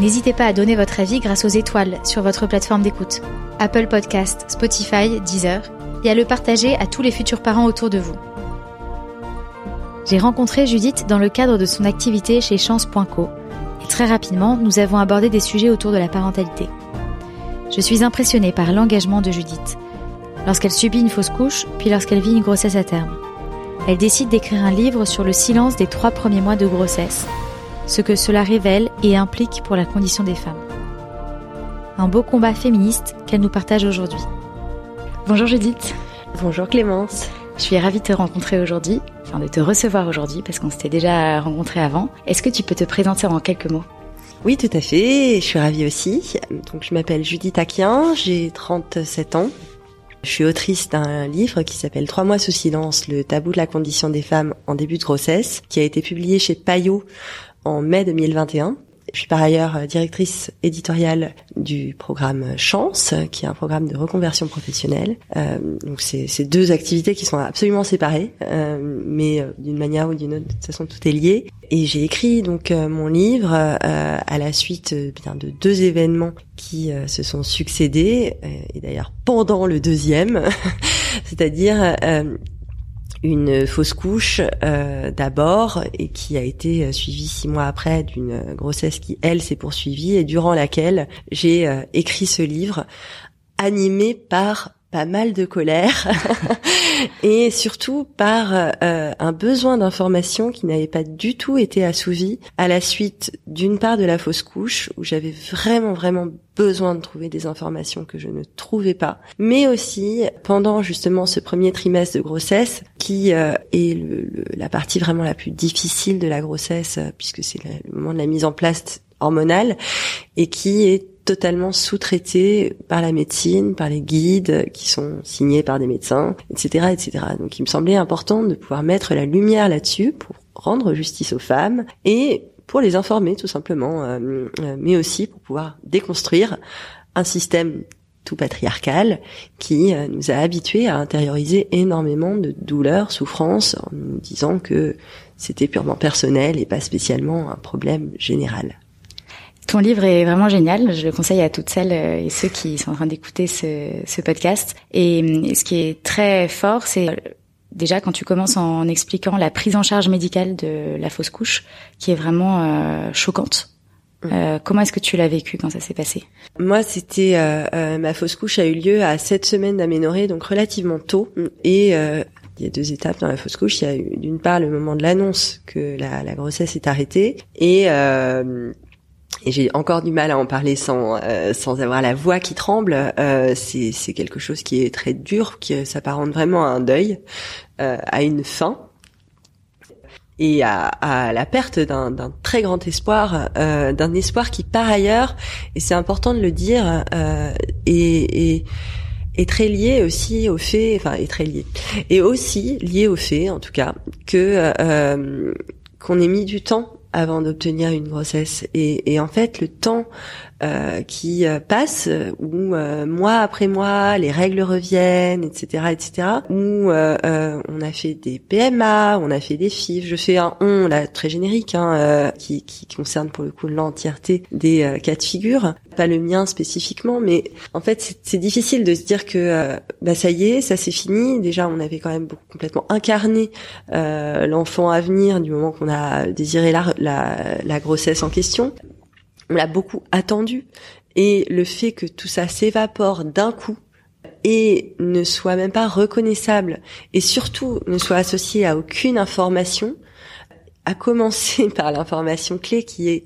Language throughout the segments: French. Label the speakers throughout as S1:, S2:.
S1: N'hésitez pas à donner votre avis grâce aux étoiles sur votre plateforme d'écoute, Apple Podcast, Spotify, Deezer, et à le partager à tous les futurs parents autour de vous. J'ai rencontré Judith dans le cadre de son activité chez Chance.co, et très rapidement, nous avons abordé des sujets autour de la parentalité. Je suis impressionnée par l'engagement de Judith, lorsqu'elle subit une fausse couche, puis lorsqu'elle vit une grossesse à terme. Elle décide d'écrire un livre sur le silence des trois premiers mois de grossesse, ce que cela révèle et implique pour la condition des femmes. Un beau combat féministe qu'elle nous partage aujourd'hui. Bonjour Judith.
S2: Bonjour Clémence.
S1: Je suis ravie de te rencontrer aujourd'hui, enfin de te recevoir aujourd'hui parce qu'on s'était déjà rencontré avant. Est-ce que tu peux te présenter en quelques mots?
S2: Oui, tout à fait. Je suis ravie aussi. Donc, je m'appelle Judith Aquien, j'ai 37 ans. Je suis autrice d'un livre qui s'appelle Trois mois sous silence, le tabou de la condition des femmes en début de grossesse, qui a été publié chez Payot en mai 2021. Je suis par ailleurs euh, directrice éditoriale du programme Chance, qui est un programme de reconversion professionnelle. Euh, donc c'est deux activités qui sont absolument séparées, euh, mais euh, d'une manière ou d'une autre, de toute façon tout est lié. Et j'ai écrit donc mon livre à la suite bien de deux événements qui se sont succédés, et d'ailleurs pendant le deuxième, c'est-à-dire une fausse couche euh, d'abord et qui a été euh, suivie six mois après d'une grossesse qui elle s'est poursuivie et durant laquelle j'ai euh, écrit ce livre animé par pas mal de colère et surtout par euh, un besoin d'information qui n'avait pas du tout été assouvi à la suite d'une part de la fausse couche où j'avais vraiment vraiment besoin de trouver des informations que je ne trouvais pas, mais aussi pendant justement ce premier trimestre de grossesse qui euh, est la partie vraiment la plus difficile de la grossesse puisque c'est le moment de la mise en place hormonale et qui est totalement sous-traité par la médecine, par les guides qui sont signés par des médecins, etc., etc. Donc, il me semblait important de pouvoir mettre la lumière là-dessus pour rendre justice aux femmes et pour les informer tout simplement, euh, euh, mais aussi pour pouvoir déconstruire un système tout patriarcal qui euh, nous a habitués à intérioriser énormément de douleurs, souffrances, en nous disant que c'était purement personnel et pas spécialement un problème général.
S1: Ton livre est vraiment génial. Je le conseille à toutes celles euh, et ceux qui sont en train d'écouter ce, ce, podcast. Et euh, ce qui est très fort, c'est euh, déjà quand tu commences en expliquant la prise en charge médicale de la fausse couche, qui est vraiment euh, choquante. Euh, comment est-ce que tu l'as vécu quand ça s'est passé?
S2: Moi, c'était euh, ma fausse couche a eu lieu à sept semaines d'aménorrhée, donc relativement tôt. Et il y a deux étapes dans la fausse couche. Il y a d'une part le moment de l'annonce que la, la, grossesse est arrêtée et et j'ai encore du mal à en parler sans euh, sans avoir la voix qui tremble. Euh, c'est c'est quelque chose qui est très dur, qui s'apparente vraiment à un deuil, euh, à une fin et à, à la perte d'un très grand espoir, euh, d'un espoir qui par ailleurs, et c'est important de le dire, euh, est, très lié aussi au fait, enfin est très lié, et aussi lié au fait, en tout cas, que euh, qu'on ait mis du temps avant d'obtenir une grossesse. Et, en fait, le temps euh, qui euh, passe, où euh, mois après mois, les règles reviennent, etc., etc., où on a fait des PMA, on a fait des FIV. Je fais un on là très générique, hein, qui, qui, concerne pour le coup l'entièreté des cas de figure, pas le mien spécifiquement, mais en fait, c'est difficile de se dire que bah ça y est, ça c'est fini. Déjà, on avait quand même complètement incarné l'enfant à venir du moment qu'on a désiré la, la, la grossesse en question on l'a beaucoup attendu. Et le fait que tout ça s'évapore d'un coup et ne soit même pas reconnaissable et surtout ne soit associé à aucune information, à commencer par l'information clé qui est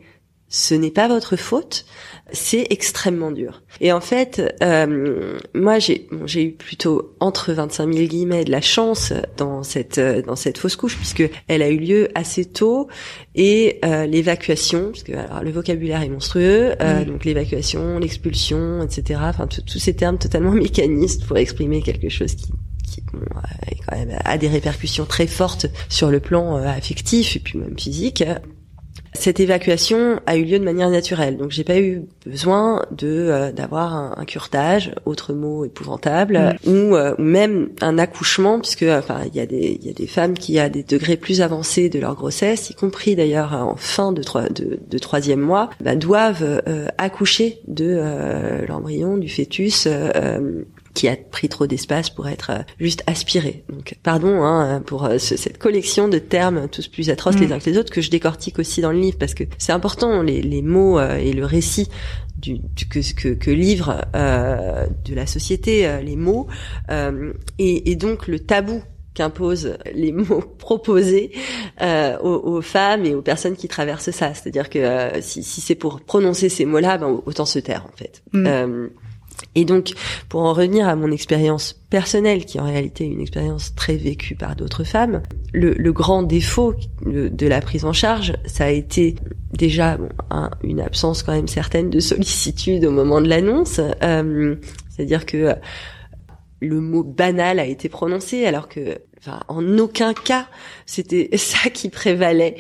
S2: ce n'est pas votre faute, c'est extrêmement dur. Et en fait, euh, moi j'ai j'ai eu plutôt entre 25 000 guillemets de la chance dans cette euh, dans cette fausse couche puisque elle a eu lieu assez tôt et euh, l'évacuation parce que alors le vocabulaire est monstrueux euh, donc l'évacuation, l'expulsion, etc. Enfin tous ces termes totalement mécanistes pour exprimer quelque chose qui qui bon, quand même a des répercussions très fortes sur le plan affectif et puis même physique cette évacuation a eu lieu de manière naturelle, donc j'ai pas eu besoin de euh, d'avoir un, un, curtage, autre mot épouvantable, mm. ou, euh, même un accouchement, puisque enfin il y a des il y a des femmes qui à des degrés plus avancés de leur grossesse, y compris d'ailleurs en fin de, de, de troisième mois, bah, doivent euh, accoucher de l'embryon, du fœtus qui a pris trop d'espace pour être euh, juste aspiré. Donc pardon hein, pour euh, cette collection de termes tous plus atroces les mm. uns que les autres que je décortique aussi dans le livre parce que c'est important les, les mots euh, et le récit du, que, que, que livre euh, de la société les mots et, et donc le tabou qu'imposent les mots proposés euh, aux, aux, femmes et aux personnes qui traversent ça. C'est-à-dire que si, si c'est pour prononcer ces mots-là, ben, autant se taire en fait. Mm. Et donc, pour en revenir à mon expérience personnelle, qui est en réalité une expérience très vécue par d'autres femmes, le, le grand défaut de la prise en charge, ça a été déjà bon, une absence quand même certaine de sollicitude au moment de l'annonce, euh, c'est-à-dire que le mot banal a été prononcé alors que enfin en aucun cas c'était ça qui prévalait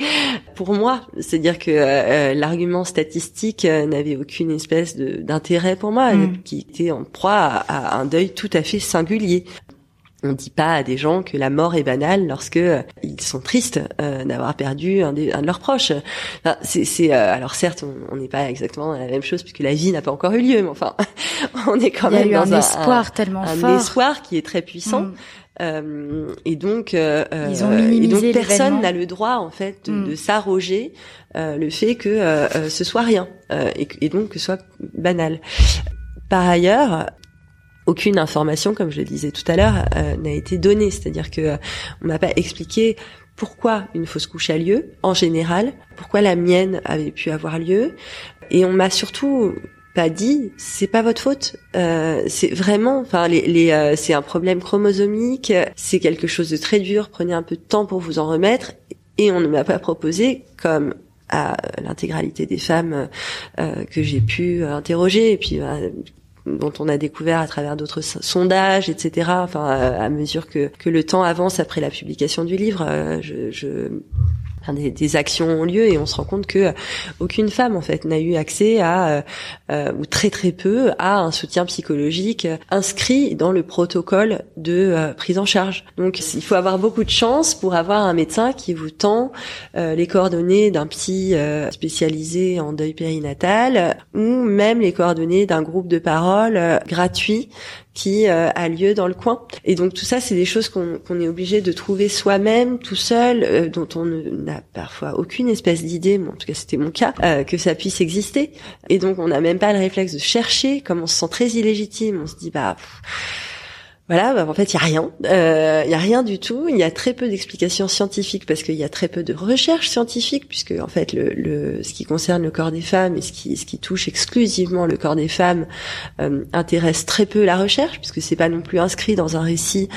S2: pour moi c'est-à-dire que euh, l'argument statistique euh, n'avait aucune espèce d'intérêt pour moi mm. qui était en proie à, un deuil tout à fait singulier on dit pas à des gens que la mort est banale lorsque euh, ils sont tristes d'avoir perdu un, de leurs proches. Enfin, c'est, alors certes, on n'est pas exactement dans la même chose puisque la vie n'a pas encore eu lieu, mais enfin, on est quand même
S3: dans
S2: un,
S3: espoir tellement
S2: un
S3: fort,
S2: espoir qui est très puissant. Mm. Euh, et donc, euh,
S3: Ils ont et
S2: donc personne n'a le droit en fait de, mm. de s'arroger euh, le fait que euh, ce soit rien et, et, donc que ce soit banal. Par ailleurs, aucune information, comme je le disais tout à l'heure, n'a été donnée. C'est-à-dire que on m'a pas expliqué pourquoi une fausse couche a lieu en général, pourquoi la mienne avait pu avoir lieu, et on m'a surtout pas dit, c'est pas votre faute. Euh, c'est vraiment, enfin, les, les euh, c'est un problème chromosomique, c'est quelque chose de très dur. Prenez un peu de temps pour vous en remettre. Et on ne m'a pas proposé, comme à l'intégralité des femmes euh, que j'ai pu interroger, et puis euh, dont on a découvert à travers d'autres sondages, etc. Enfin, à mesure que, que le temps avance après la publication du livre, euh, je, des, actions ont lieu et on se rend compte que euh, aucune femme en fait n'a eu accès à euh, euh, ou très très peu à un soutien psychologique inscrit dans le protocole de prise en charge. Donc il faut avoir beaucoup de chance pour avoir un médecin qui vous tend les coordonnées d'un psy spécialisé en deuil périnatal ou même les coordonnées d'un groupe de parole gratuit qui euh, a lieu dans le coin. Et donc tout ça, c'est des choses qu'on est obligé de trouver soi-même, tout seul, euh, dont on n'a parfois aucune espèce d'idée, en tout cas c'était mon cas, euh, que ça puisse exister. Et donc on n'a même pas le réflexe de chercher, comme on se sent très illégitime, on se dit bah voilà, bah, en fait, il y a rien, il euh, y a rien du tout. Il y a très peu d'explications scientifiques parce qu'il y a très peu de recherches scientifiques, puisque en fait, le, le, ce qui concerne le corps des femmes et ce qui, ce qui touche exclusivement le corps des femmes euh, intéresse très peu la recherche, puisque c'est pas non plus inscrit dans un récit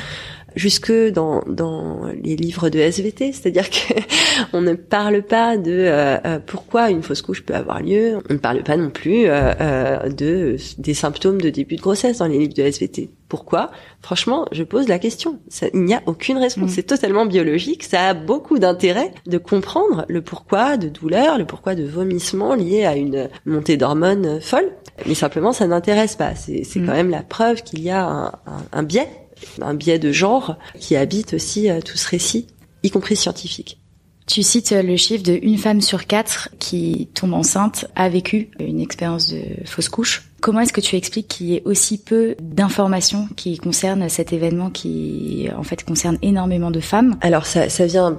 S2: jusque dans, dans les livres de SVT, c'est-à-dire que on ne parle pas de euh, euh, pourquoi une fausse couche peut avoir lieu, on ne parle pas non plus euh, de des symptômes de début de grossesse dans les livres de SVT. Pourquoi? Franchement, je pose la question. Ça, il n'y a aucune réponse. Mm. C'est totalement biologique. Ça a beaucoup d'intérêt de comprendre le pourquoi de douleur, le pourquoi de vomissement lié à une montée d'hormones folle. Mais simplement, ça n'intéresse pas. C'est mm. quand même la preuve qu'il y a un, un, un biais un biais de genre qui habite aussi euh, tout ce récit, y compris scientifique.
S3: Tu cites le chiffre de une femme sur quatre qui tombe enceinte a vécu une expérience de fausse couche. Comment est-ce que tu expliques qu'il y ait aussi peu d'informations qui concernent cet événement qui en fait concerne énormément de femmes?
S2: Alors ça, ça vient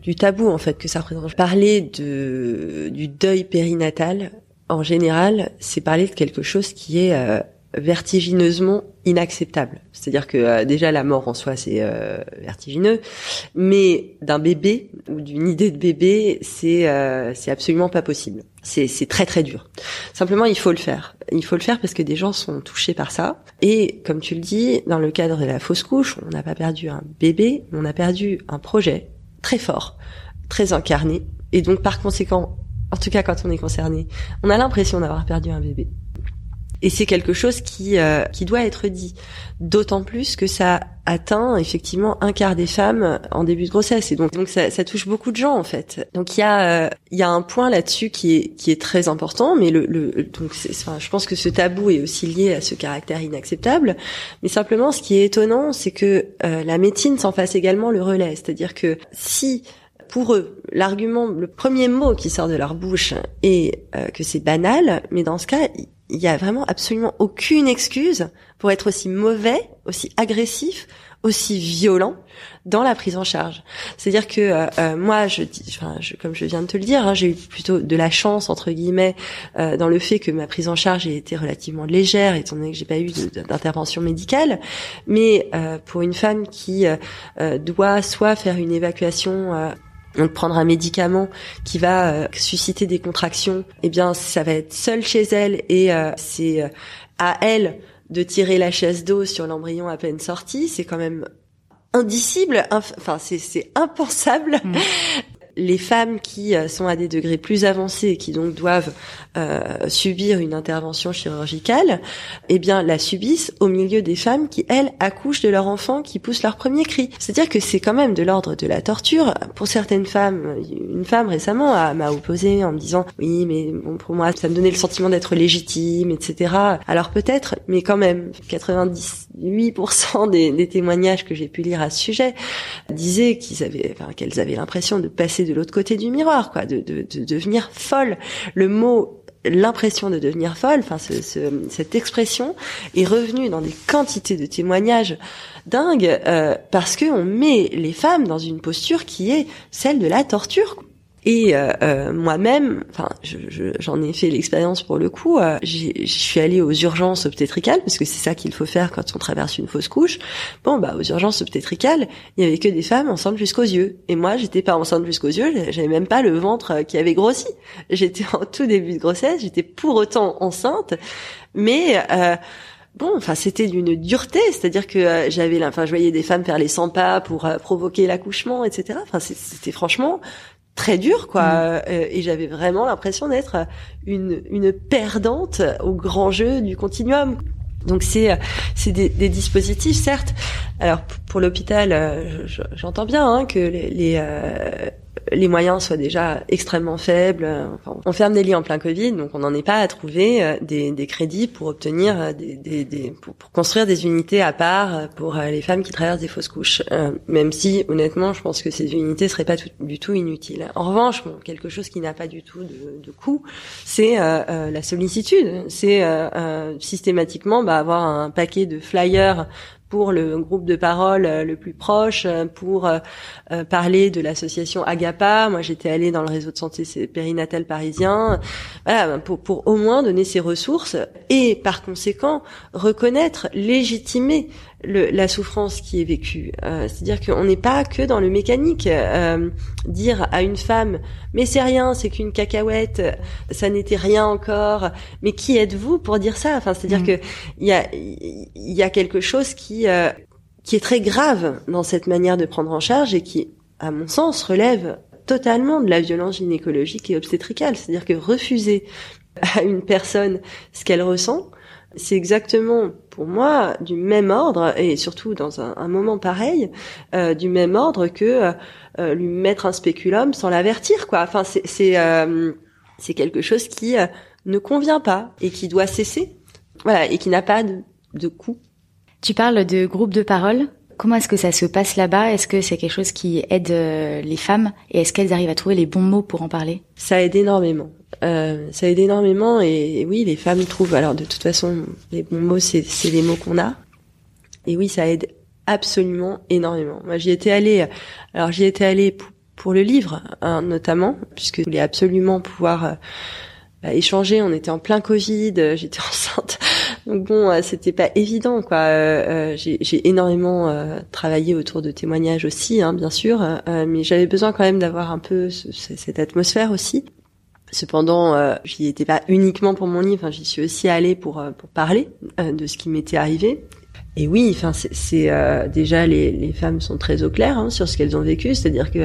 S2: du tabou en fait que ça représente. Parler de du deuil périnatal en général, c'est parler de quelque chose qui est euh, vertigineusement inacceptable. C'est-à-dire que euh, déjà la mort en soi c'est euh, vertigineux, mais d'un bébé ou d'une idée de bébé c'est euh, c'est absolument pas possible. C'est c'est très très dur. Simplement il faut le faire. Il faut le faire parce que des gens sont touchés par ça. Et comme tu le dis, dans le cadre de la fausse couche, on n'a pas perdu un bébé, on a perdu un projet très fort, très incarné, et donc par conséquent, en tout cas quand on est concerné, on a l'impression d'avoir perdu un bébé. Et c'est quelque chose qui euh, qui doit être dit, d'autant plus que ça atteint effectivement un quart des femmes en début de grossesse et donc donc ça, ça touche beaucoup de gens en fait. Donc il y a euh, il y a un point là-dessus qui est qui est très important, mais le, le donc enfin, je pense que ce tabou est aussi lié à ce caractère inacceptable. Mais simplement ce qui est étonnant, c'est que euh, la médecine s'en fasse également le relais, c'est-à-dire que si pour eux, l'argument, le premier mot qui sort de leur bouche est que c'est banal, mais dans ce cas, il y a vraiment absolument aucune excuse pour être aussi mauvais, aussi agressif, aussi violent dans la prise en charge. C'est-à-dire que euh, euh, moi, je, enfin, je, comme je viens de te le dire, hein, j'ai eu plutôt de la chance entre guillemets euh, dans le fait que ma prise en charge ait été relativement légère, étant donné que j'ai pas eu d'intervention médicale. Mais pour une femme qui doit soit faire une évacuation donc prendre un médicament qui va euh, susciter des contractions, eh bien ça va être seul chez elle et euh, c'est euh, à elle de tirer la chaise d'eau sur l'embryon à peine sorti, c'est quand même indicible, enfin c'est impensable. Mm les femmes qui euh, sont à des degrés plus avancés et qui donc doivent euh, subir une intervention chirurgicale, eh bien la subissent au milieu des femmes qui elles accouchent de leur enfant qui pousse leur premier cri. C'est-à-dire que c'est quand même de l'ordre de la torture. Pour certaines femmes, une femme récemment m'a opposé en me disant oui mais bon, pour moi ça me donnait le sentiment d'être légitime, etc. Alors peut-être, mais quand même 98% des, témoignages que j'ai pu lire à ce sujet disaient qu'ils avaient, enfin, qu'elles avaient l'impression de passer de l'autre côté du miroir, quoi, de, de, de devenir folle. Le mot l'impression de devenir folle, enfin ce, cette expression est revenue dans des quantités de témoignages dingues euh, parce que on met les femmes dans une posture qui est celle de la torture. Et euh, euh, moi-même, enfin, j'en ai fait l'expérience pour le coup. Euh, je suis allée aux urgences obstétricales parce que c'est ça qu'il faut faire quand on traverse une fausse couche. Bon, bah aux urgences obstétricales, il y avait que des femmes enceintes jusqu'aux yeux. Et moi, j'étais pas enceinte jusqu'aux yeux. J'avais même pas le ventre qui avait grossi. J'étais en tout début de grossesse. J'étais pour autant enceinte, mais bon, enfin c'était d'une dureté, c'est-à-dire que j'avais, enfin je voyais des femmes faire les 100 pas pour provoquer l'accouchement, etc. Enfin c'était franchement très dur quoi. Mm. euh, et j'avais vraiment l'impression d'être une une perdante au grand jeu du continuum. Donc c'est c'est des, des, dispositifs certes. Alors pour l'hôpital euh, j'entends bien hein, que les, les euh, les moyens soient déjà extrêmement faibles. On ferme des lits en plein Covid, donc on n'en est pas à trouver euh, des, crédits pour obtenir euh, des, pour, construire des unités à part euh, pour les femmes qui traversent des fausses couches. même si, honnêtement, je pense que ces unités seraient pas du tout inutiles. En revanche, quelque chose qui n'a pas du tout de, de coût, c'est la sollicitude. C'est systématiquement bah, avoir un paquet de flyers pour le groupe de parole euh, le plus proche, euh, pour euh, parler de l'association Agapa. Moi, j'étais allée dans le réseau de santé périnatal parisien, voilà, pour, pour au moins donner ses ressources et par conséquent reconnaître, légitimer le, la souffrance qui est vécue. Euh, C'est-à-dire qu'on n'est pas que dans le mécanique. Euh, dire à une femme, mais c'est rien, c'est qu'une cacahuète, ça n'était rien encore. Mais qui êtes-vous pour dire ça? Enfin, c'est-à-dire mmh. que il y a, y a quelque chose qui euh, qui est très grave dans cette manière de prendre en charge et qui, à mon sens, relève totalement de la violence gynécologique et obstétricale. C'est-à-dire que refuser à une personne ce qu'elle ressent, c'est exactement pour moi du même ordre et surtout dans un, moment pareil euh, du même ordre que euh, euh, lui mettre un spéculum sans l'avertir quoi. Enfin c'est c'est c'est quelque chose qui ne convient pas et qui doit cesser. Voilà et qui n'a pas de, de coût.
S3: Tu parles de groupe de parole? Comment est-ce que ça se passe là-bas? Est-ce que c'est quelque chose qui aide les femmes? Et est-ce qu'elles arrivent à trouver les bons mots pour en parler?
S2: Ça aide énormément. Euh, ça aide énormément et, oui, les femmes trouvent. Alors de toute façon, les bons mots, c'est les mots qu'on a. Et oui, ça aide absolument énormément. Moi, j'y étais allée. Alors j'y étais allée pour, le livre, hein, notamment, puisque je voulais absolument pouvoir euh, bah, échanger. On était en plein Covid. J'étais enceinte Donc bon, c'était pas évident quoi. j'ai énormément travaillé autour de témoignages aussi, hein, bien sûr, mais j'avais besoin quand même d'avoir un peu cette atmosphère aussi. Cependant, euh, j'y étais pas uniquement pour mon livre, j'y suis aussi allée pour euh, pour parler euh, de ce qui m'était arrivé. Et oui, enfin c'est euh, déjà les, les femmes sont très au clair hein, sur ce qu'elles ont vécu, c'est-à-dire que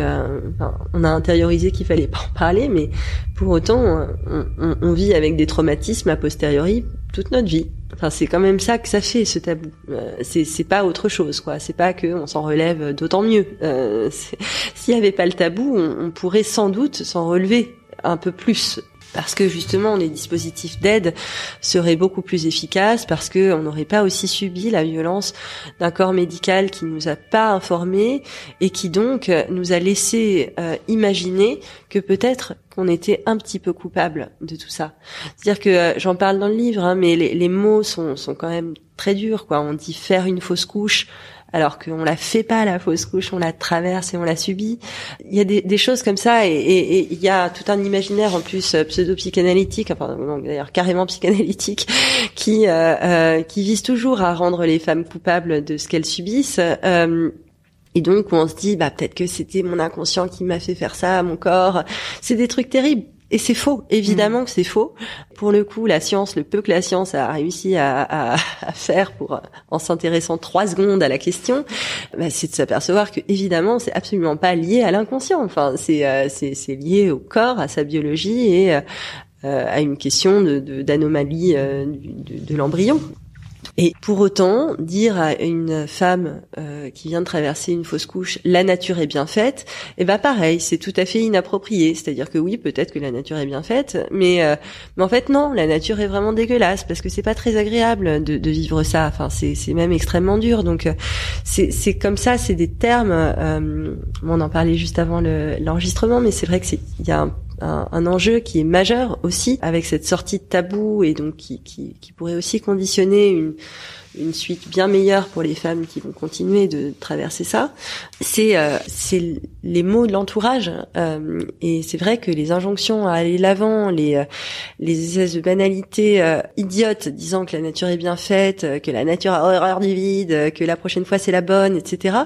S2: on a intériorisé qu'il fallait pas en parler, mais pour autant on, on, on, vit avec des traumatismes a posteriori toute notre vie. Enfin c'est quand même ça que ça fait ce tabou. c'est c'est pas autre chose quoi. C'est pas que on s'en relève d'autant mieux. S'il y avait pas le tabou, on pourrait sans doute s'en relever un peu plus parce que justement les dispositifs d'aide seraient beaucoup plus efficaces parce que on n'aurait pas aussi subi la violence d'un corps médical qui nous a pas informés et qui donc nous a laissé euh, imaginer que peut-être qu'on était un petit peu coupable de tout ça. C'est-à-dire que euh, j'en parle dans le livre, hein, mais les, les, mots sont, sont quand même très durs. Quoi. On dit faire une fausse couche, alors qu'on la fait pas la fausse couche, on la traverse et on la subit. Il y a des, choses comme ça et, il y a tout un imaginaire en plus euh, pseudo-psychanalytique, enfin d'ailleurs carrément psychanalytique, qui euh, euh, qui vise toujours à rendre les femmes coupables de ce qu'elles subissent. Euh, et donc on se dit bah peut-être que c'était mon inconscient qui m'a fait faire ça à mon corps. C'est des trucs terribles. Et c'est faux, évidemment mm. que c'est faux. Pour le coup, la science, le peu que la science a réussi à, faire pour, en s'intéressant trois secondes à la question, bah, c'est de s'apercevoir que évidemment, c'est absolument pas lié à l'inconscient. Enfin, c'est euh, c'est lié au corps, à sa biologie et euh, à une question de d'anomalie euh, de l'embryon. Et pour autant, dire à une femme euh, qui vient de traverser une fausse couche, la nature est bien faite, eh ben pareil, c'est tout à fait inapproprié. C'est-à-dire que oui, peut-être que la nature est bien faite, mais euh, mais en fait non, la nature est vraiment dégueulasse parce que c'est pas très agréable de, de vivre ça. Enfin, c'est c'est même extrêmement dur. Donc euh, c'est c'est comme ça, c'est des termes. Euh, on en parlait juste avant l'enregistrement, mais c'est vrai que c'est il y a un un, enjeu qui est majeur aussi avec cette sortie de tabou et donc qui, qui, qui pourrait aussi conditionner une, une suite bien meilleure pour les femmes qui vont continuer de traverser ça, c'est euh, c'est les mots de l'entourage. Euh, et c'est vrai que les injonctions à aller l'avant, les euh, les espèces de banalités euh, idiotes disant que la nature est bien faite, que la nature a horreur du vide, que la prochaine fois c'est la bonne, etc.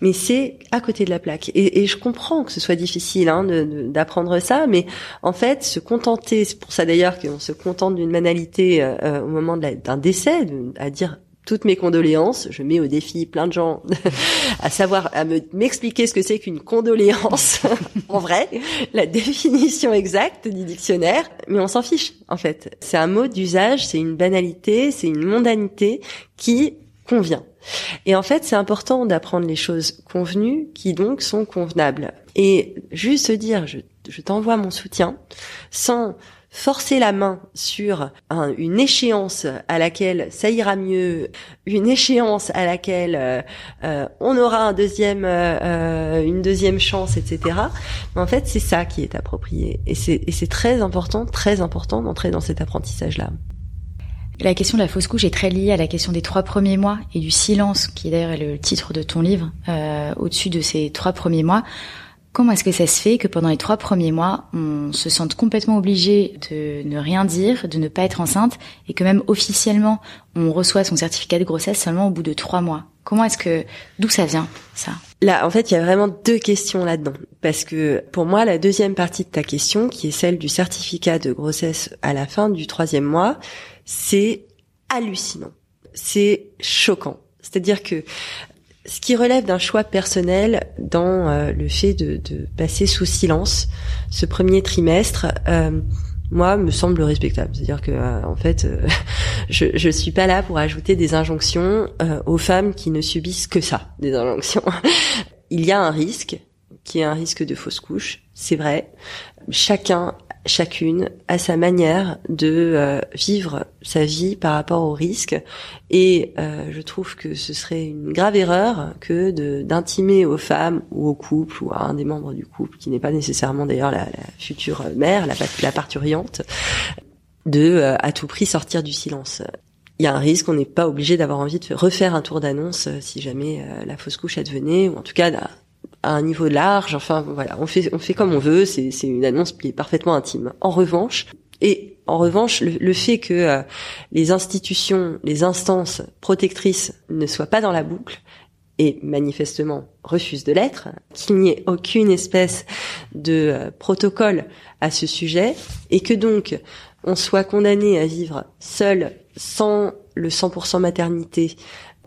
S2: Mais c'est à côté de la plaque. Et, et je comprends que ce soit difficile hein, d'apprendre ça, mais en fait, se contenter, c'est pour ça d'ailleurs qu'on se contente d'une banalité au moment d'un décès, à dire toutes mes condoléances. Je mets au défi plein de gens à savoir à me m'expliquer ce que c'est qu'une condoléance en vrai, la définition exacte du dictionnaire, mais on s'en fiche en fait. C'est un mot d'usage, c'est une banalité, c'est une mondanité qui convient. Et en fait, c'est important d'apprendre les choses convenues qui donc sont convenables. Et juste dire je t'envoie mon soutien sans forcer la main sur une échéance à laquelle ça ira mieux, une échéance à laquelle euh, euh, on aura un deuxième, euh, une deuxième chance, etc. En fait, c'est ça qui est approprié, et c'est très important, très important d'entrer dans cet apprentissage-là.
S3: La question de la fausse couche est très liée à la question des trois premiers mois et du silence, qui est d'ailleurs le titre de ton livre, au-dessus de ces trois premiers mois. Comment est-ce que ça se fait que pendant les trois premiers mois, on se sente complètement obligé de ne rien dire, de ne pas être enceinte, et que même officiellement, on reçoit son certificat de grossesse seulement au bout de trois mois? Comment est-ce que, d'où ça vient, ça?
S2: Là, en fait, il y a vraiment deux questions là-dedans. Parce que pour moi, la deuxième partie de ta question, qui est celle du certificat de grossesse à la fin du troisième mois, c'est hallucinant. C'est choquant. C'est-à-dire que ce qui relève d'un choix personnel dans euh, le fait de, de, passer sous silence ce premier trimestre, euh, moi, me semble respectable. C'est-à-dire que, euh, en fait, je je suis pas là pour ajouter des injonctions aux femmes qui ne subissent que ça, des injonctions. Il y a un risque, qui est un risque de fausse couche, c'est vrai. Chacun chacune à sa manière de euh, vivre sa vie par rapport au risque. Et euh, je trouve que ce serait une grave erreur que d'intimer aux femmes ou au couple ou à un des membres du couple qui n'est pas nécessairement d'ailleurs la, future mère la, la parturiante de euh, à tout prix sortir du silence. Il y a un risque, on n'est pas obligé d'avoir envie de refaire un tour d'annonce si jamais la fausse couche advenait, ou en tout cas à un niveau large. Enfin voilà, on fait on fait comme on veut. C'est c'est une annonce qui est parfaitement intime. En revanche, et En revanche, le, fait que les institutions, les instances protectrices ne soient pas dans la boucle, et manifestement refuse de l'être, qu'il n'y ait aucune espèce de protocole à ce sujet, et que donc on soit condamné à vivre seul, sans le 100% maternité,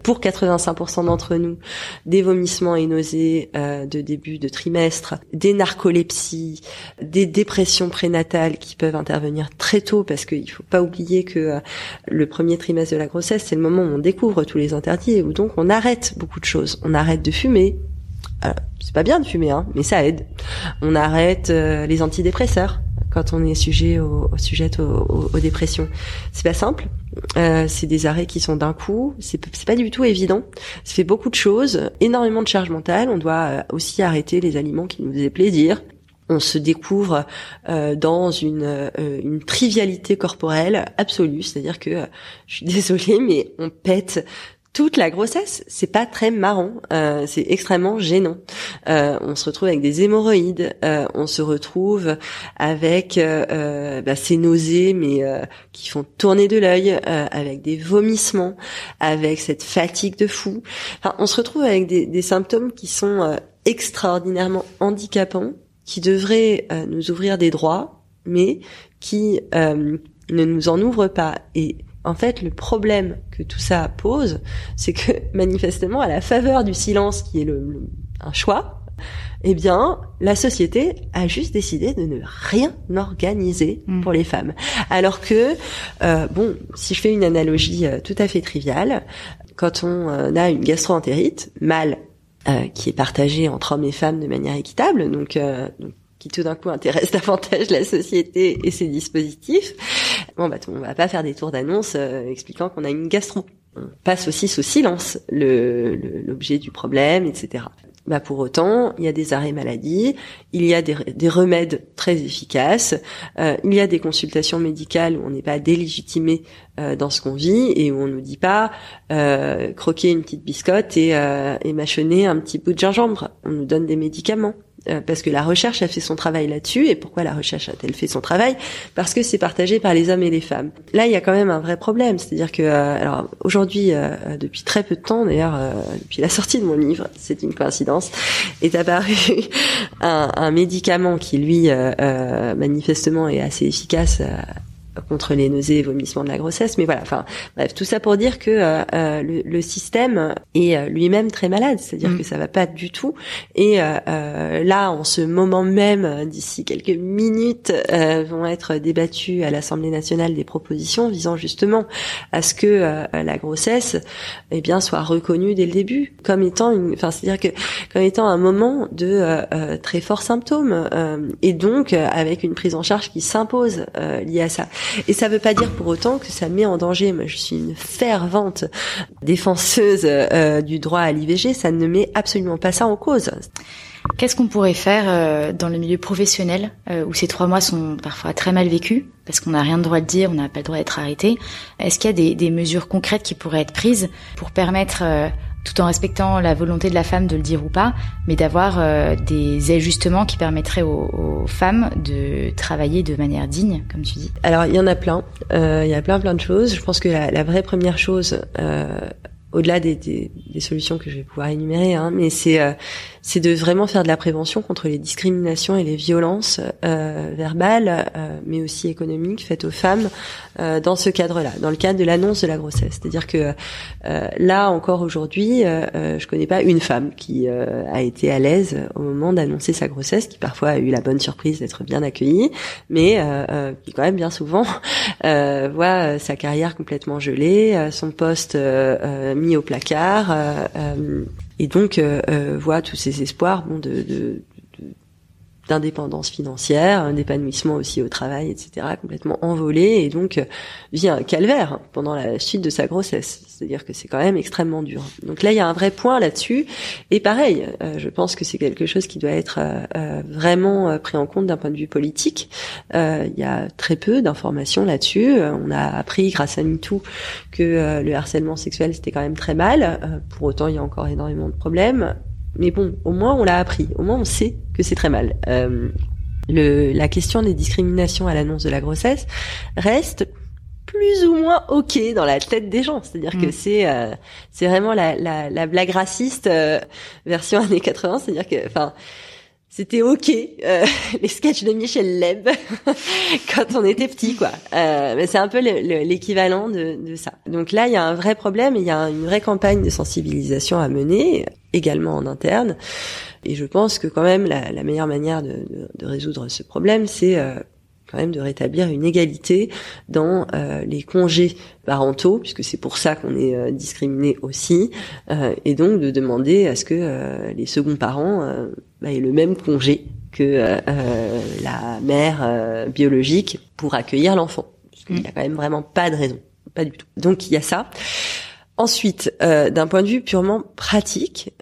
S2: pour 85% d'entre nous, des vomissements et nausées euh, de début de trimestre, des narcolepsies, des dépressions prénatales qui peuvent intervenir très tôt parce qu'il faut pas oublier que euh, le premier trimestre de la grossesse, c'est le moment où on découvre tous les interdits et où donc on arrête beaucoup de choses. On arrête de fumer. c'est pas bien de fumer, hein, mais ça aide. On arrête euh, les antidépresseurs quand on est sujet au, sujet aux, dépressions. C'est pas simple. Euh, c'est des arrêts qui sont d'un coup. C'est pas du tout évident. Ça fait beaucoup de choses, énormément de charge mentale. On doit euh, aussi arrêter les aliments qui nous faisaient plaisir. On se découvre euh, dans une, une trivialité corporelle absolue, c'est-à-dire que je suis désolée, mais on pète toute la grossesse, c'est pas très marrant, euh, c'est extrêmement gênant. Euh, on se retrouve avec des hémorroïdes, euh, on se retrouve avec bah, ces nausées, mais qui font tourner de l'œil, avec des vomissements, avec cette fatigue de fou. On se retrouve avec des, symptômes qui sont extraordinairement handicapants, qui devraient nous ouvrir des droits, mais qui ne nous en ouvrent pas. En fait, le problème que tout ça pose, c'est que manifestement, à la faveur du silence, qui est le, un choix, eh bien, la société a juste décidé de ne rien organiser mm. pour les femmes. Alors que, euh, bon, si je fais une analogie euh, tout à fait triviale, quand on euh, a une gastroentérite, mal qui est partagée entre hommes et femmes de manière équitable, donc, donc qui tout d'un coup intéresse davantage la société et ses dispositifs, bon bah on va pas faire des tours d'annonce euh, expliquant qu'on a une gastro. On passe aussi sous silence l'objet du problème, etc. Bah pour autant, il y a des arrêts maladie, il y a des, des remèdes très efficaces, euh, il y a des consultations médicales où on n'est pas délégitimé euh, dans ce qu'on vit et où on nous dit pas euh, croquer une petite biscotte et, et mâchonner un petit bout de gingembre. On nous donne des médicaments. Euh, parce que la recherche a fait son travail là-dessus. Et pourquoi la recherche a-t-elle fait son travail? Parce que c'est partagé par les hommes et les femmes. Là, il y a quand même un vrai problème, c'est-à-dire que, euh, alors aujourd'hui, euh, depuis très peu de temps, d'ailleurs, depuis la sortie de mon livre, c'est une coïncidence, est apparu un, un médicament qui, lui, manifestement, est assez efficace contre les nausées et vomissements de la grossesse. Mais voilà, enfin bref, tout ça pour dire que euh, euh le, le, système est euh, lui-même très malade, c'est-à-dire mm. que ça va pas du tout. Et euh, euh, là, en ce moment même, d'ici quelques minutes, vont être débattues à l'Assemblée nationale des propositions visant justement à ce que la grossesse, eh bien, soit reconnue dès le début comme étant une, enfin c'est-à-dire que comme étant un moment de très forts symptômes et donc avec une prise en charge qui s'impose liée à ça. Et ça ne veut pas dire pour autant que ça met en danger. Moi, je suis une fervente défenseuse euh, du droit à l'IVG. Ça ne met absolument pas ça en cause.
S3: Qu'est-ce qu'on pourrait faire euh, dans le milieu professionnel euh, où ces trois mois sont parfois très mal vécus parce qu'on n'a rien de droit de dire, on n'a pas le droit d'être arrêté? Est-ce qu'il y a des, des, mesures concrètes qui pourraient être prises pour permettre tout en respectant la volonté de la femme de le dire ou pas, mais d'avoir euh, des ajustements qui permettraient aux, femmes de travailler de manière digne, comme tu dis.
S2: Alors il y en a plein, euh, il y a plein plein de choses. Je pense que la, la vraie première chose, euh, au-delà des, des, des, solutions que je vais pouvoir énumérer, hein, mais c'est euh, de vraiment faire de la prévention contre les discriminations et les violences euh, verbales, euh, mais aussi économiques faites aux femmes euh, dans ce cadre-là, dans le cadre de l'annonce de la grossesse. C'est-à-dire que euh, là encore aujourd'hui, je connais pas une femme qui a été à l'aise au moment d'annoncer sa grossesse, qui parfois a eu la bonne surprise d'être bien accueillie, mais qui quand même bien souvent voit sa carrière complètement gelée, son poste mis au placard et donc euh, voit tous ces espoirs bon, de, de, d'indépendance financière, d'épanouissement aussi au travail, etc., complètement envolé, et donc euh, vit un calvaire pendant la suite de sa grossesse. C'est-à-dire que c'est quand même extrêmement dur. Donc là, il y a un vrai point là-dessus. Et pareil, euh, je pense que c'est quelque chose qui doit être euh, vraiment pris en compte d'un point de vue politique. il y a très peu d'informations là-dessus. On a appris grâce à MeToo que le harcèlement sexuel c'était quand même très mal. pour autant, il y a encore énormément de problèmes mais bon, au moins on l'a appris, au moins on sait que c'est très mal. Euh, Le, la question des discriminations à l'annonce de la grossesse reste plus ou moins ok dans la tête des gens. C'est-à-dire que mm. c'est euh, c'est vraiment la, la, la blague raciste euh, version années 80. C'est-à-dire que, enfin, c'était ok euh, les sketchs de Michel Leb quand on était petit, quoi. mais c'est un peu l'équivalent de, de, ça. Donc là, il y a un vrai problème. Il y a une vraie campagne de sensibilisation à mener, également en interne. Et je pense que quand même la, la meilleure manière de, de, de, résoudre ce problème, c'est quand même de rétablir une égalité dans euh, les congés parentaux, puisque c'est pour ça qu'on est euh, discriminé aussi, euh, et donc de demander à ce que les seconds parents bah, aient le même congé que la mère biologique pour accueillir l'enfant, puisqu'il n'y a quand même vraiment pas de raison, pas du tout. Donc il y a ça. Ensuite, d'un point de vue purement pratique,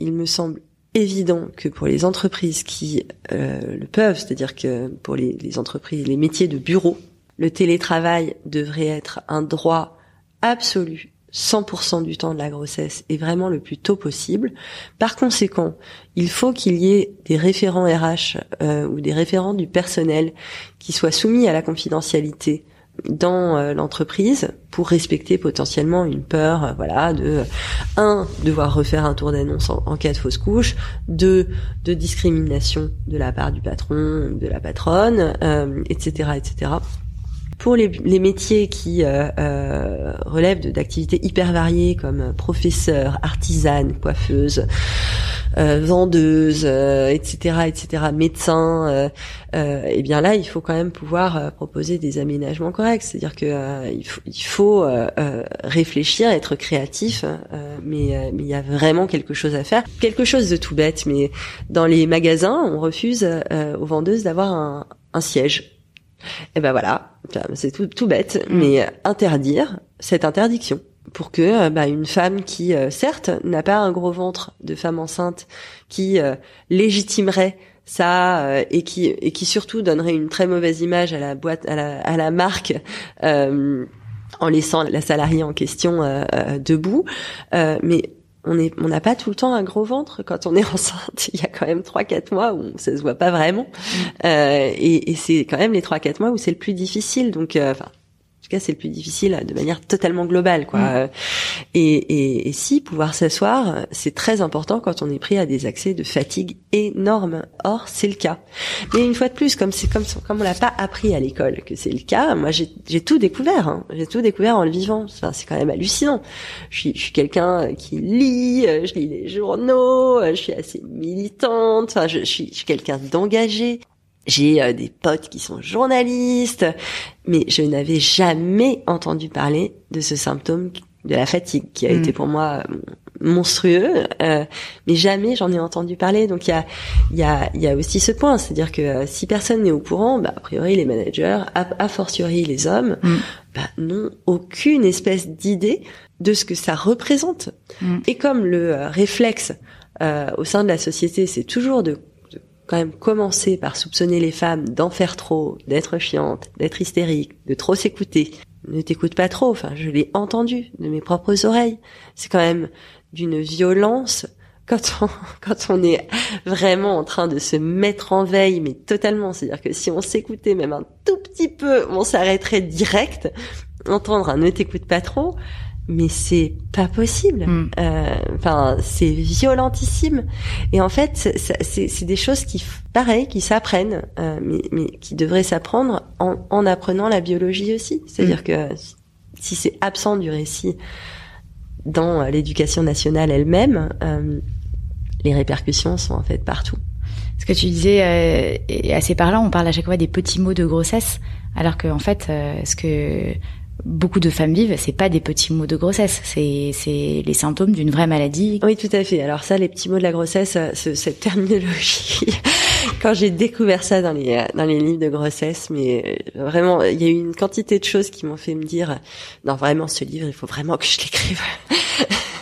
S2: il me semble évident que pour les entreprises qui euh, le peuvent, c'est-à-dire que pour les, les, entreprises, les métiers de bureau, le télétravail devrait être un droit absolu 100% du temps de la grossesse et vraiment le plus tôt possible. Par conséquent, il faut qu'il y ait des référents RH euh, ou des référents du personnel qui soient soumis à la confidentialité dans euh, l'entreprise pour respecter potentiellement une peur, euh, voilà, de un devoir refaire un tour d'annonce en, cas de fausse couche, deux de discrimination de la part du patron de la patronne, etc., euh, etc. Pour les, les métiers qui relèvent d'activités hyper variées comme professeur, artisane, coiffeuse, euh, vendeuses, etc., euh, etc., médecins, euh, euh, et bien là, il faut quand même pouvoir proposer des aménagements corrects. C'est-à-dire que il faut, il faut réfléchir, être créatif, mais mais il y a vraiment quelque chose à faire. Quelque chose de tout bête, mais dans les magasins, on refuse aux vendeuses d'avoir un, un siège. Et ben voilà, c'est tout, tout bête, mm. mais interdire cette interdiction pour que euh, bah, une femme qui euh, certes n'a pas un gros ventre de femme enceinte qui euh, légitimerait ça et qui et qui surtout donnerait une très mauvaise image à la boîte à la, à la marque en laissant la salariée en question debout mais on est on n'a pas tout le temps un gros ventre. Quand on est enceinte il y a quand même trois quatre mois où ça se voit pas vraiment. Mmh. et, et c'est quand même les trois quatre mois où c'est le plus difficile. Donc enfin tout cas, c'est le plus difficile de manière totalement globale, quoi. Mm. Et, et, et, si pouvoir s'asseoir, c'est très important quand on est pris à des accès de fatigue énormes. Or, c'est le cas. Mais une fois de plus, comme c'est comme comme on l'a pas appris à l'école que c'est le cas, moi j'ai tout découvert. Hein. J'ai tout découvert en le vivant. Enfin, c'est quand même hallucinant. Je suis, je suis quelqu'un qui lit, je lis les journaux, je suis assez militante. Enfin, je, je suis, je suis quelqu'un d'engagé. J'ai euh, des potes qui sont journalistes, mais je n'avais jamais entendu parler de ce symptôme de la fatigue qui a été mm. pour moi euh, monstrueux, euh, mais jamais j'en ai entendu parler. Donc il y a, y, a, y a aussi ce point, c'est-à-dire que si personne n'est au courant, bah, a priori les managers, a, fortiori les hommes, mm. bah, n'ont aucune espèce d'idée de ce que ça représente. Mm. Et comme le réflexe au sein de la société, c'est toujours de quand même commencer par soupçonner les femmes d'en faire trop, d'être chiante, d'être hystérique, de trop s'écouter. Ne t'écoute pas trop, enfin je l'ai entendu de mes propres oreilles. C'est quand même d'une violence quand on, quand on est vraiment en train de se mettre en veille, mais totalement. C'est-à-dire que si on s'écoutait même un tout petit peu, on s'arrêterait direct. Entendre un ne t'écoute pas trop, mais c'est pas possible. Hmm. Euh, enfin, c'est violentissime. Et en fait, c'est des choses qui, pareil, qui s'apprennent, euh, mais, mais, qui devraient s'apprendre en, en, apprenant la biologie aussi. C'est-à-dire hmm. que si c'est absent du récit dans l'éducation nationale elle-même, euh, les répercussions sont en fait partout.
S3: Ce que tu disais euh, est assez parlant. On parle à chaque fois des petits mots de grossesse, alors que en fait, euh, ce que beaucoup de femmes vivent, c'est pas des petits mots de grossesse, c'est c'est les symptômes d'une vraie maladie.
S2: Oui, tout à fait. Alors ça, les petits mots de la grossesse, euh, cette terminologie, quand j'ai découvert ça dans les dans les livres de grossesse, mais euh, vraiment, il y a eu une quantité de choses qui m'ont fait me dire, non vraiment, ce livre, il faut vraiment que je l'écrive.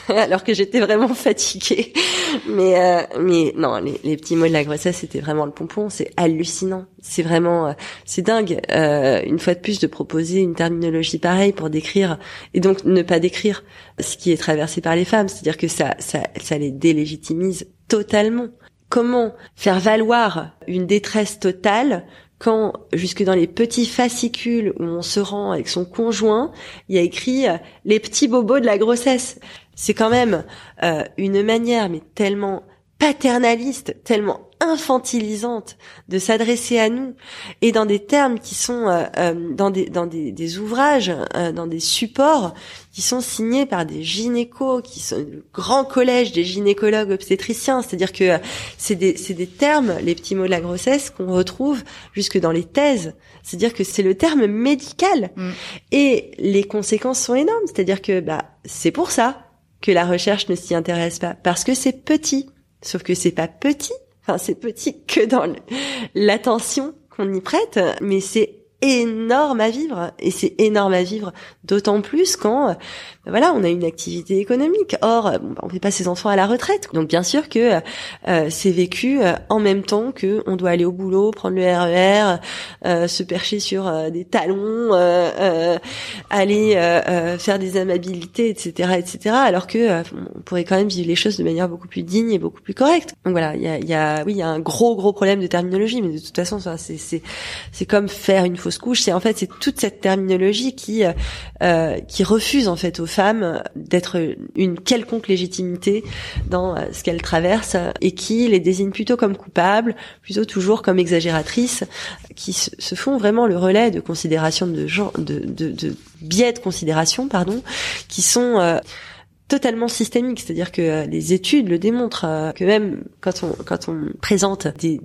S2: alors que j'étais vraiment fatiguée. Mais euh, mais non, les, petits mots de la grossesse, c'était vraiment le pompon. C'est hallucinant. C'est vraiment, euh, c'est dingue. Euh, une fois de plus, de proposer une terminologie pareille pour décrire et donc ne pas décrire ce qui est traversé par les femmes. C'est-à-dire que ça, ça, ça les délégitimise totalement comment faire valoir une détresse totale quand jusque dans les petits fascicules où on se rend avec son conjoint, il y a écrit euh, les petits bobos de la grossesse. C'est quand même euh, une manière mais tellement paternaliste, tellement infantilisante de s'adresser à nous. Et dans des termes qui sont euh, euh, dans des dans des, des ouvrages euh, dans des supports qui sont signés par des gynécos qui sont le grand collège des gynécologues obstétriciens. C'est-à-dire que c'est des c'est des termes les petits mots de la grossesse qu'on retrouve jusque dans les thèses. C'est-à-dire que c'est le terme médical. Mm. et les conséquences sont énormes. C'est-à-dire que bah c'est pour ça que la recherche ne s'y intéresse pas. Parce que c'est petit. Sauf que c'est pas petit. Enfin, c'est petit que dans l'attention qu'on y prête, mais c'est énorme à vivre et c'est énorme à vivre d'autant plus quand euh, voilà on a une activité économique. Or euh, bon, bah, on fait pas ses enfants à la retraite. Donc bien sûr que euh, c'est vécu en même temps que on doit aller au boulot prendre le RER e se percher sur des talons aller faire des amabilités etc etc alors que on pourrait quand même vivre les choses de manière beaucoup plus digne et beaucoup plus correcte. Donc voilà il y a, y a oui il y a un gros gros problème de terminologie mais de toute façon c'est c'est c'est comme faire une c'est en fait c'est toute cette terminologie qui euh, euh, qui refuse en fait aux femmes d'être une quelconque légitimité dans euh, ce qu'elles traversent et qui les désigne plutôt comme coupables, plutôt toujours comme exagératrices, qui se font vraiment le relais de considérations de genre, de, de, de biais de considération, pardon, qui sont totalement systémique, c'est-à-dire que euh, les études le démontrent euh, que même quand on présente des,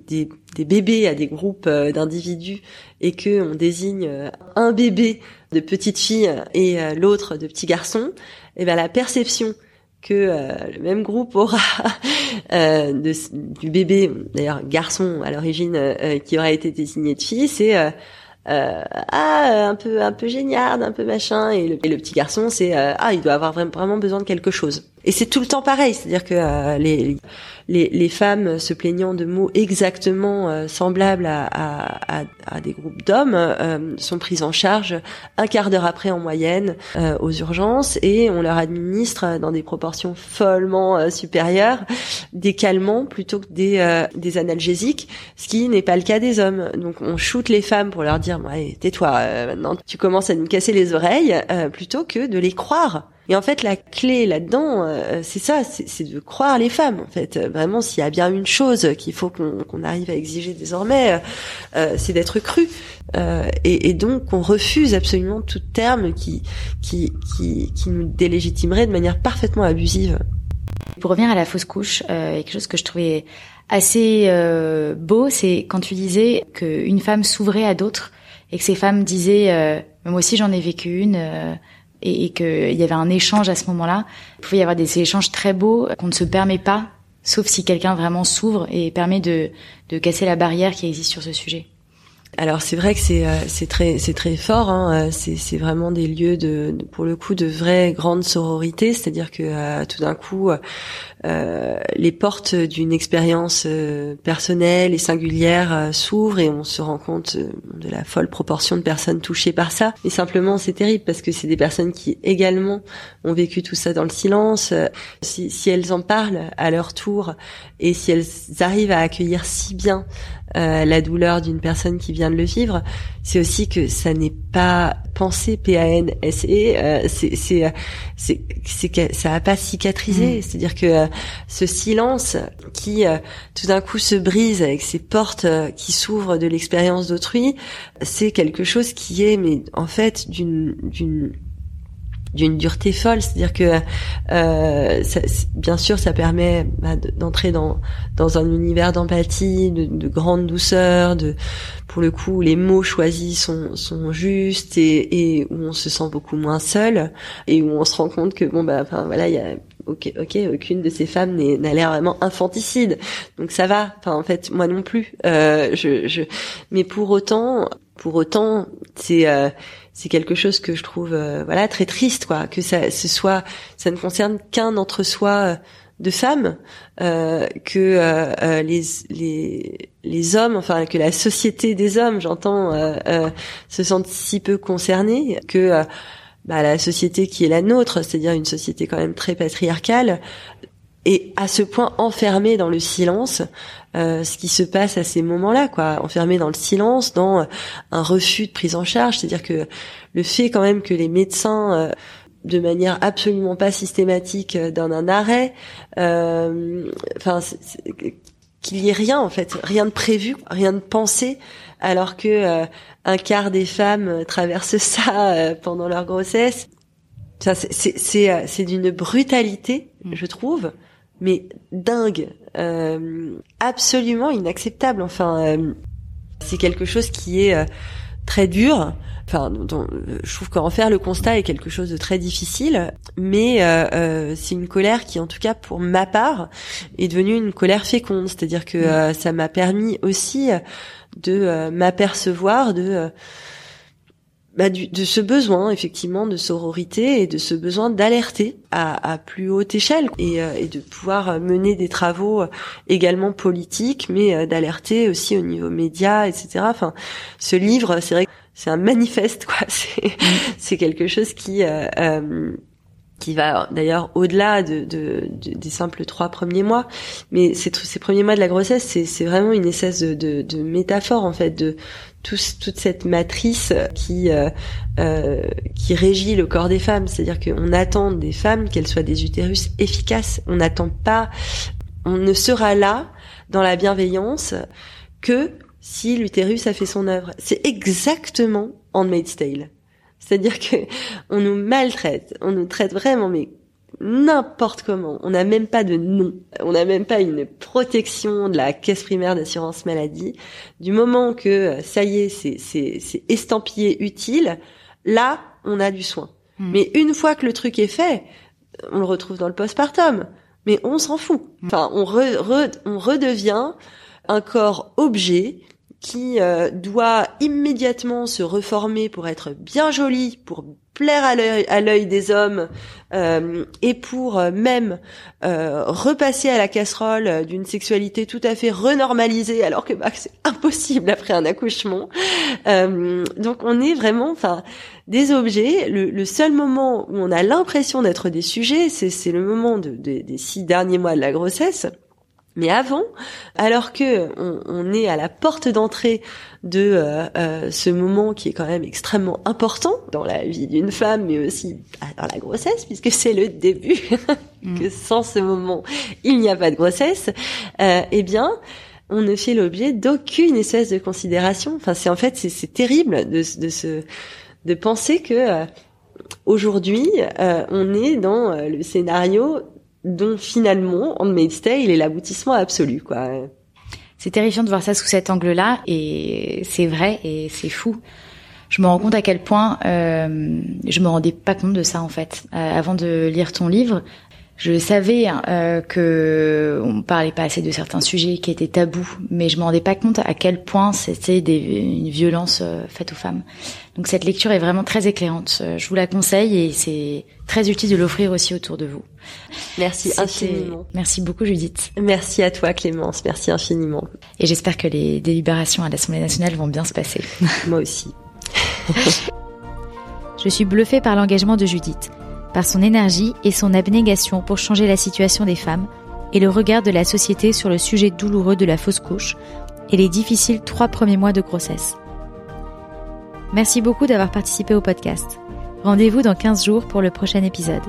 S2: bébés à des groupes euh, d'individus et que on désigne un bébé de petite fille et l'autre de petit garçon, et eh ben la perception que le même groupe aura du bébé, d'ailleurs garçon à l'origine, qui aura été désigné de fille, c'est euh, ah un peu un peu génial, un peu machin et le, petit garçon c'est euh, ah il doit avoir vraiment besoin de quelque chose et c'est tout le temps pareil c'est-à-dire que euh, les, les, les femmes se plaignant de mots exactement euh, semblables à, à, à, des groupes d'hommes sont prises en charge un quart d'heure après en moyenne aux urgences et on leur administre dans des proportions follement supérieures des calmants plutôt que des des analgésiques ce qui n'est pas le cas des hommes donc on shoot les femmes pour leur dire tais-toi, euh, maintenant tu commences à nous casser les oreilles, euh, plutôt que de les croire. Et en fait, la clé là-dedans, euh, c'est ça, c'est de croire les femmes. En fait, vraiment, s'il y a bien une chose qu'il faut qu'on arrive à exiger désormais, c'est d'être cru. Et, et, donc, on refuse absolument tout terme qui, qui, qui, qui nous délégitimerait de manière parfaitement abusive.
S3: Pour revenir à la fausse couche, euh, quelque chose que je trouvais assez euh, beau, c'est quand tu disais qu'une femme s'ouvrait à d'autres et que ces femmes disaient euh, moi aussi j'en ai vécu une euh, et, et qu'il y avait un échange à ce moment-là. Il pouvait y avoir des échanges très beaux qu'on ne se permet pas, sauf si quelqu'un vraiment s'ouvre et permet de, de casser la barrière qui existe sur ce sujet.
S2: Alors c'est vrai que c'est euh, c'est très c'est très fort. Hein. Euh, c'est c'est vraiment des lieux de, pour le coup de vraie grande sororité, c'est-à-dire que euh, tout d'un coup euh, les portes d'une expérience personnelle et singulière s'ouvrent et on se rend compte de la folle proportion de personnes touchées par ça. Et simplement c'est terrible parce que c'est des personnes qui également ont vécu tout ça dans le silence. Si si elles en parlent à leur tour et si elles arrivent à accueillir si bien euh, la douleur d'une personne qui vient de le vivre, c'est aussi que ça n'est pas pensé P-A-N-S-E, euh, c'est c'est c'est que ça a pas cicatrisé, mm. c'est-à-dire que euh, ce silence qui tout d'un coup se brise avec ces portes qui s'ouvrent de l'expérience d'autrui, c'est quelque chose qui est mais en fait d'une d'une d'une dureté folle, c'est-à-dire que euh, ça, bien sûr ça permet bah, d'entrer dans dans un univers d'empathie, de, de, grande douceur, de pour le coup les mots choisis sont sont justes et, et où on se sent beaucoup moins seul et où on se rend compte que bon bah enfin voilà il y a ok, ok, aucune de ces femmes n'a l'air vraiment infanticide, donc ça va. Enfin, en fait, moi non plus. Euh, je, je, mais pour autant, pour autant, c'est euh, c'est quelque chose que je trouve euh, voilà très triste quoi que ça ce soit ça ne concerne qu'un entre soi euh, de femmes euh, que les, les les hommes enfin que la société des hommes j'entends se sentent si peu concernés que bah, la société qui est la nôtre c'est-à-dire une société quand même très patriarcale et à ce point enfermé dans le silence euh, ce qui se passe à ces moments-là, quoi, enfermé dans le silence, dans un refus de prise en charge, c'est-à-dire que le fait quand même que les médecins euh, de manière absolument pas systématique euh, dans un arrêt, enfin qu'il y ait rien en fait, rien de prévu, rien de pensé, alors que un quart des femmes traversent ça pendant leur grossesse. Ça, c'est c'est d'une brutalité, mm. je trouve, mais dingue, euh, absolument inacceptable. Enfin, euh, c'est quelque chose qui est euh, très dur. Enfin, dont, je trouve qu'en faire le constat est quelque chose de très difficile, mais c'est une colère qui, en tout cas pour ma part, est devenue une colère féconde. C'est-à-dire que ça m'a permis aussi de m'apercevoir de bah, du, de ce besoin effectivement de sororité et de ce besoin d'alerter à, à, plus haute échelle et, euh, et, de pouvoir mener des travaux également politiques, mais euh, d'alerter aussi au niveau média, etc. Enfin, ce livre, c'est vrai, c'est un manifeste, quoi. C'est c'est quelque chose qui euh, qui va d'ailleurs au-delà de, de, des simples trois premiers mois. Mais ces, ces premiers mois de la grossesse, c'est vraiment une espèce de, de, métaphore en fait de toute cette matrice qui euh, euh, qui régit le corps des femmes. C'est-à-dire qu'on attend des femmes qu'elles soient des utérus efficaces. On n'attend pas, on ne sera là dans la bienveillance que si l'utérus a fait son œuvre. C'est exactement Handmaid's Tale. C'est-à-dire que on nous maltraite, on nous traite vraiment n'importe comment. On n'a même pas de nom. On n'a même pas une protection de la caisse primaire d'assurance maladie. Du moment que euh, ça y est, c'est, c'est, estampillé utile, là, on a du soin. Hmm. Mais une fois que le truc est fait, on le retrouve dans le postpartum. Mais on s'en fout. Hmm. Enfin, on, on redevient un corps objet qui euh, doit immédiatement se reformer pour être bien joli, pour plaire à l'œil des hommes euh, et pour euh, même repasser à la casserole d'une sexualité tout à fait renormalisée alors que bah, c'est impossible après un accouchement. donc on est vraiment, enfin, des objets. Le, seul moment où on a l'impression d'être des sujets, c'est le moment de, des six derniers mois de la grossesse. Mais avant, alors que on, est à la porte d'entrée de euh, euh, ce moment qui est quand même extrêmement important dans la vie d'une femme, mais aussi bah, dans la grossesse, puisque c'est le début, mm. que sans ce moment, il n'y a pas de grossesse, euh, eh bien, on ne fait l'objet d'aucune espèce de considération. Enfin, c'est en fait, c'est terrible de, de, se, de penser que euh, aujourd'hui, on est dans le scénario dont finalement Handmaid's Tale est l'aboutissement absolu, quoi.
S3: C'est terrifiant de voir ça sous cet angle-là, et c'est vrai et c'est fou. Je me rends compte à quel point euh, je me rendais pas compte de ça en fait. Euh, avant de lire ton livre, je savais euh, que on parlait pas assez de certains sujets qui étaient tabous, mais je me rendais pas compte à quel point c'était une violence euh, faite aux femmes. Donc cette lecture est vraiment très éclairante. Euh, je vous la conseille et c'est très utile de l'offrir aussi autour de vous.
S2: Merci infiniment.
S3: Merci beaucoup Judith.
S2: Merci à toi Clémence, merci infiniment.
S3: Et j'espère que les délibérations à l'Assemblée nationale vont bien se passer.
S2: Moi aussi.
S3: je suis bluffée par l'engagement de Judith par son énergie et son abnégation pour changer la situation des femmes et le regard de la société sur le sujet douloureux de la fausse couche et les difficiles trois premiers mois de grossesse. Merci beaucoup d'avoir participé au podcast. Rendez-vous dans 15 jours pour le prochain épisode.